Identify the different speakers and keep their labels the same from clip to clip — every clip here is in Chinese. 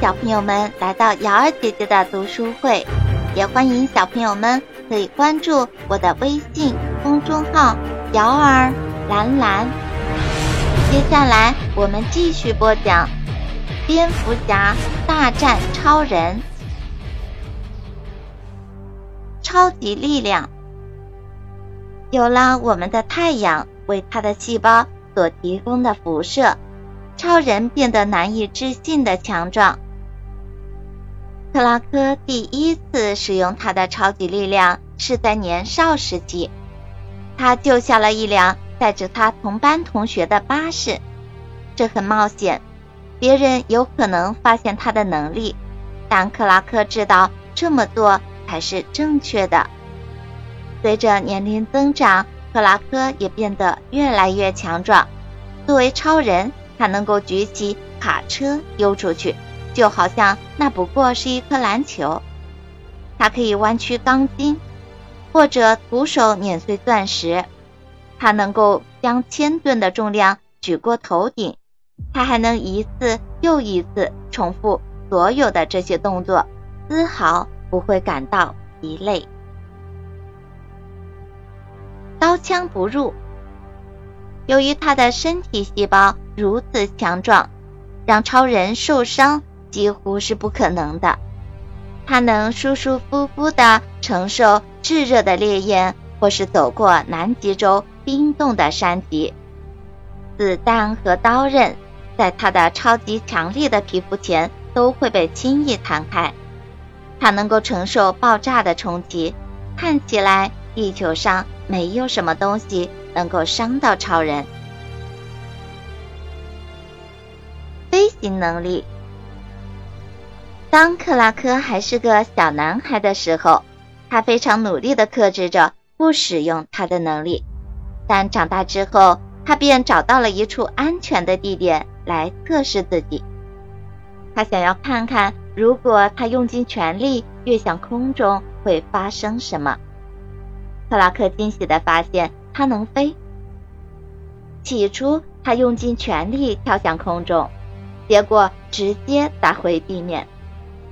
Speaker 1: 小朋友们来到瑶儿姐姐的读书会，也欢迎小朋友们可以关注我的微信公众号“瑶儿蓝蓝”。接下来我们继续播讲《蝙蝠侠大战超人》。超级力量，有了我们的太阳为他的细胞所提供的辐射。超人变得难以置信的强壮。克拉克第一次使用他的超级力量是在年少时期，他救下了一辆载着他同班同学的巴士。这很冒险，别人有可能发现他的能力，但克拉克知道这么做才是正确的。随着年龄增长，克拉克也变得越来越强壮。作为超人。他能够举起卡车丢出去，就好像那不过是一颗篮球。它可以弯曲钢筋，或者徒手碾碎钻石。它能够将千吨的重量举过头顶。它还能一次又一次重复所有的这些动作，丝毫不会感到疲累。刀枪不入。由于他的身体细胞如此强壮，让超人受伤几乎是不可能的。他能舒舒服服地承受炙热的烈焰，或是走过南极洲冰冻的山脊。子弹和刀刃在他的超级强力的皮肤前都会被轻易弹开。他能够承受爆炸的冲击。看起来地球上没有什么东西。能够伤到超人。飞行能力。当克拉克还是个小男孩的时候，他非常努力的克制着不使用他的能力。但长大之后，他便找到了一处安全的地点来测试自己。他想要看看，如果他用尽全力跃向空中，会发生什么。克拉克惊喜的发现。他能飞。起初，他用尽全力跳向空中，结果直接砸回地面。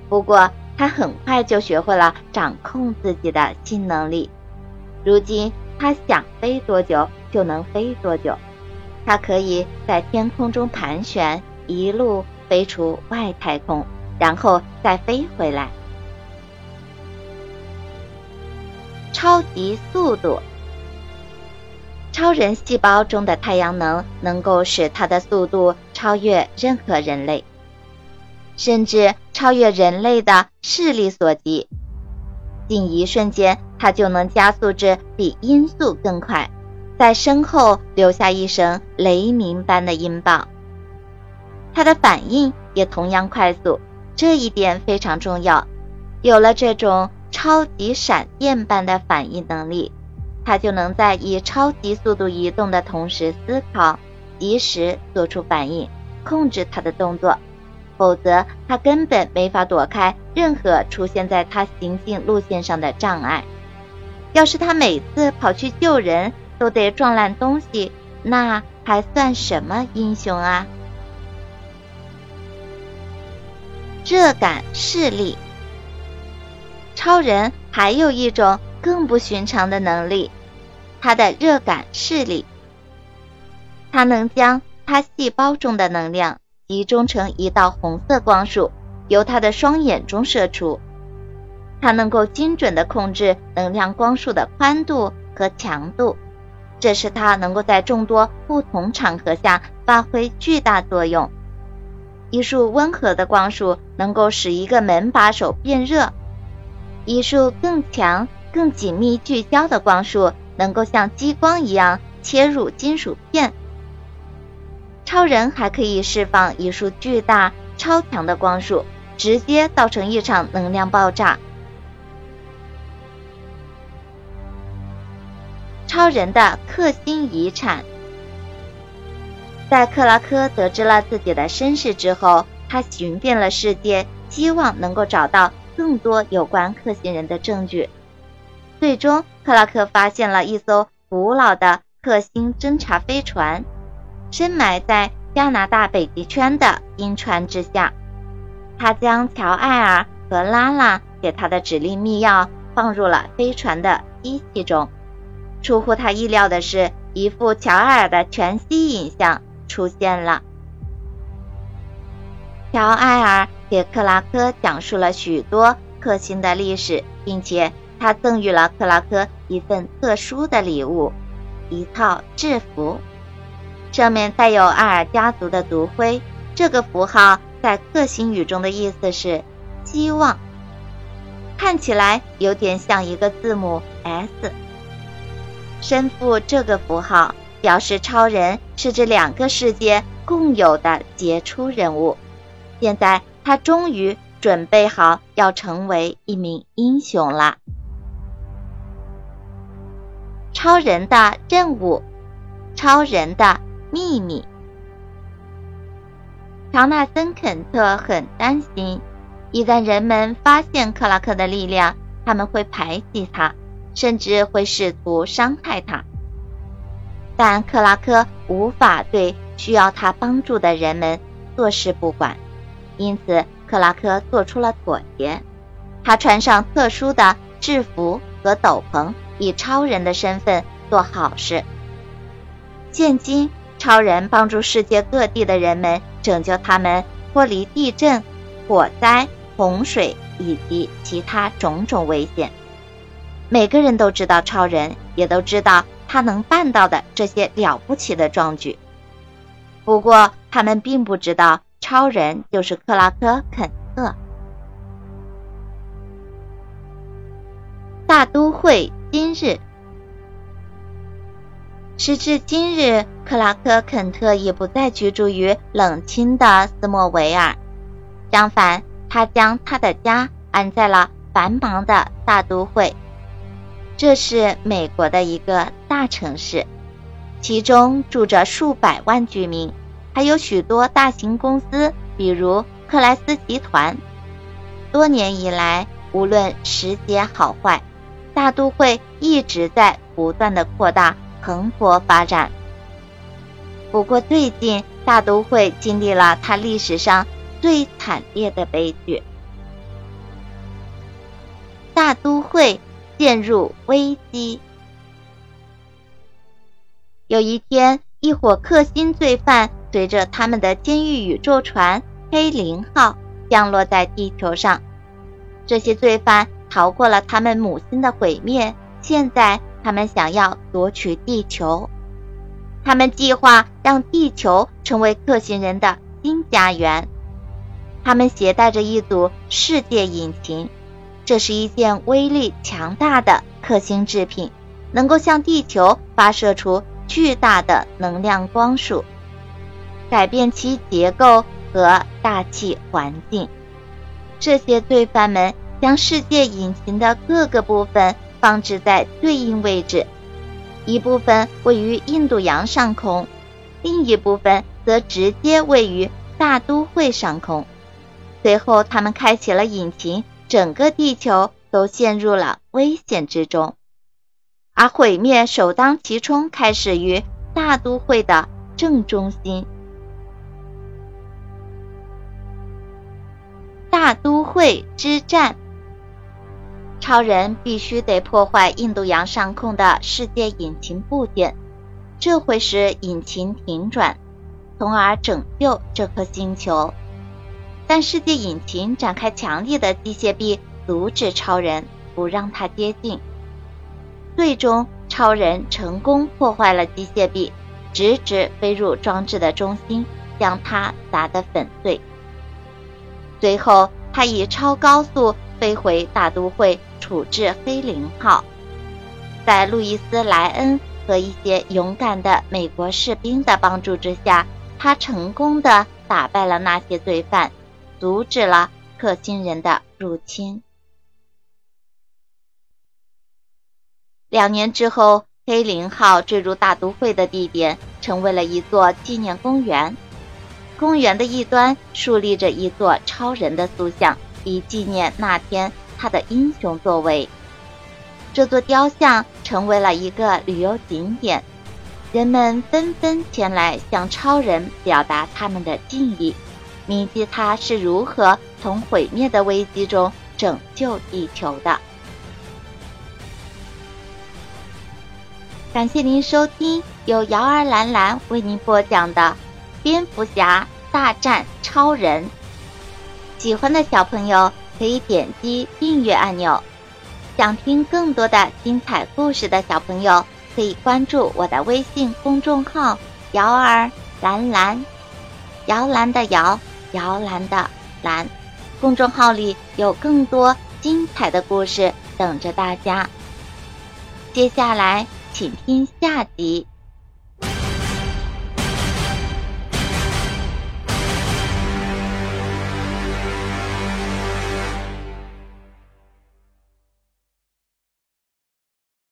Speaker 1: 不过，他很快就学会了掌控自己的新能力。如今，他想飞多久就能飞多久。他可以在天空中盘旋，一路飞出外太空，然后再飞回来。超级速度。超人细胞中的太阳能能够使他的速度超越任何人类，甚至超越人类的视力所及。仅一瞬间，他就能加速至比音速更快，在身后留下一声雷鸣般的音爆。他的反应也同样快速，这一点非常重要。有了这种超级闪电般的反应能力。他就能在以超级速度移动的同时思考，及时做出反应，控制他的动作。否则，他根本没法躲开任何出现在他行进路线上的障碍。要是他每次跑去救人都得撞烂东西，那还算什么英雄啊？热感视力，超人还有一种更不寻常的能力。他的热感视力，他能将他细胞中的能量集中成一道红色光束，由他的双眼中射出。他能够精准的控制能量光束的宽度和强度，这使他能够在众多不同场合下发挥巨大作用。一束温和的光束能够使一个门把手变热，一束更强、更紧密聚焦的光束。能够像激光一样切入金属片。超人还可以释放一束巨大、超强的光束，直接造成一场能量爆炸。超人的克星遗产，在克拉克得知了自己的身世之后，他寻遍了世界，希望能够找到更多有关克星人的证据。最终，克拉克发现了一艘古老的克星侦察飞船，深埋在加拿大北极圈的冰川之下。他将乔艾尔和拉拉给他的指令密钥放入了飞船的机器中。出乎他意料的是，一副乔艾尔的全息影像出现了。乔艾尔给克拉克讲述了许多克星的历史，并且他赠予了克拉克一份特殊的礼物——一套制服，上面带有艾尔家族的族徽。这个符号在克星语中的意思是“希望”，看起来有点像一个字母 S。身负这个符号，表示超人是这两个世界共有的杰出人物。现在他终于准备好要成为一名英雄了。超人的任务，超人的秘密。乔纳森·肯特很担心，一旦人们发现克拉克的力量，他们会排挤他。甚至会试图伤害他，但克拉克无法对需要他帮助的人们坐视不管，因此克拉克做出了妥协。他穿上特殊的制服和斗篷，以超人的身份做好事。现今，超人帮助世界各地的人们，拯救他们脱离地震、火灾、洪水以及其他种种危险。每个人都知道超人，也都知道他能办到的这些了不起的壮举。不过，他们并不知道超人就是克拉克·肯特。大都会今日，时至今日，克拉克·肯特已不再居住于冷清的斯莫维尔，相反，他将他的家安在了繁忙的大都会。这是美国的一个大城市，其中住着数百万居民，还有许多大型公司，比如克莱斯集团。多年以来，无论时节好坏，大都会一直在不断的扩大、蓬勃发展。不过，最近大都会经历了它历史上最惨烈的悲剧——大都会。陷入危机。有一天，一伙克星罪犯随着他们的监狱宇宙船黑零号降落在地球上。这些罪犯逃过了他们母星的毁灭，现在他们想要夺取地球。他们计划让地球成为克星人的新家园。他们携带着一组世界引擎。这是一件威力强大的克星制品，能够向地球发射出巨大的能量光束，改变其结构和大气环境。这些罪犯们将世界引擎的各个部分放置在对应位置，一部分位于印度洋上空，另一部分则直接位于大都会上空。随后，他们开启了引擎。整个地球都陷入了危险之中，而毁灭首当其冲开始于大都会的正中心。大都会之战，超人必须得破坏印度洋上空的世界引擎部件，这会使引擎停转，从而拯救这颗星球。但世界引擎展开强力的机械臂，阻止超人，不让他接近。最终，超人成功破坏了机械臂，直直飞入装置的中心，将它砸得粉碎。随后，他以超高速飞回大都会，处置黑林号。在路易斯·莱恩和一些勇敢的美国士兵的帮助之下，他成功的打败了那些罪犯。阻止了克星人的入侵。两年之后，黑林号坠入大都会的地点成为了一座纪念公园。公园的一端竖立着一座超人的塑像，以纪念那天他的英雄作为。这座雕像成为了一个旅游景点，人们纷纷前来向超人表达他们的敬意。铭记他是如何从毁灭的危机中拯救地球的。感谢您收听由瑶儿兰兰为您播讲的《蝙蝠侠大战超人》。喜欢的小朋友可以点击订阅按钮。想听更多的精彩故事的小朋友，可以关注我的微信公众号“摇儿蓝蓝”，摇篮的摇，摇篮的蓝。公众号里有更多精彩的故事等着大家。接下来，请听下集。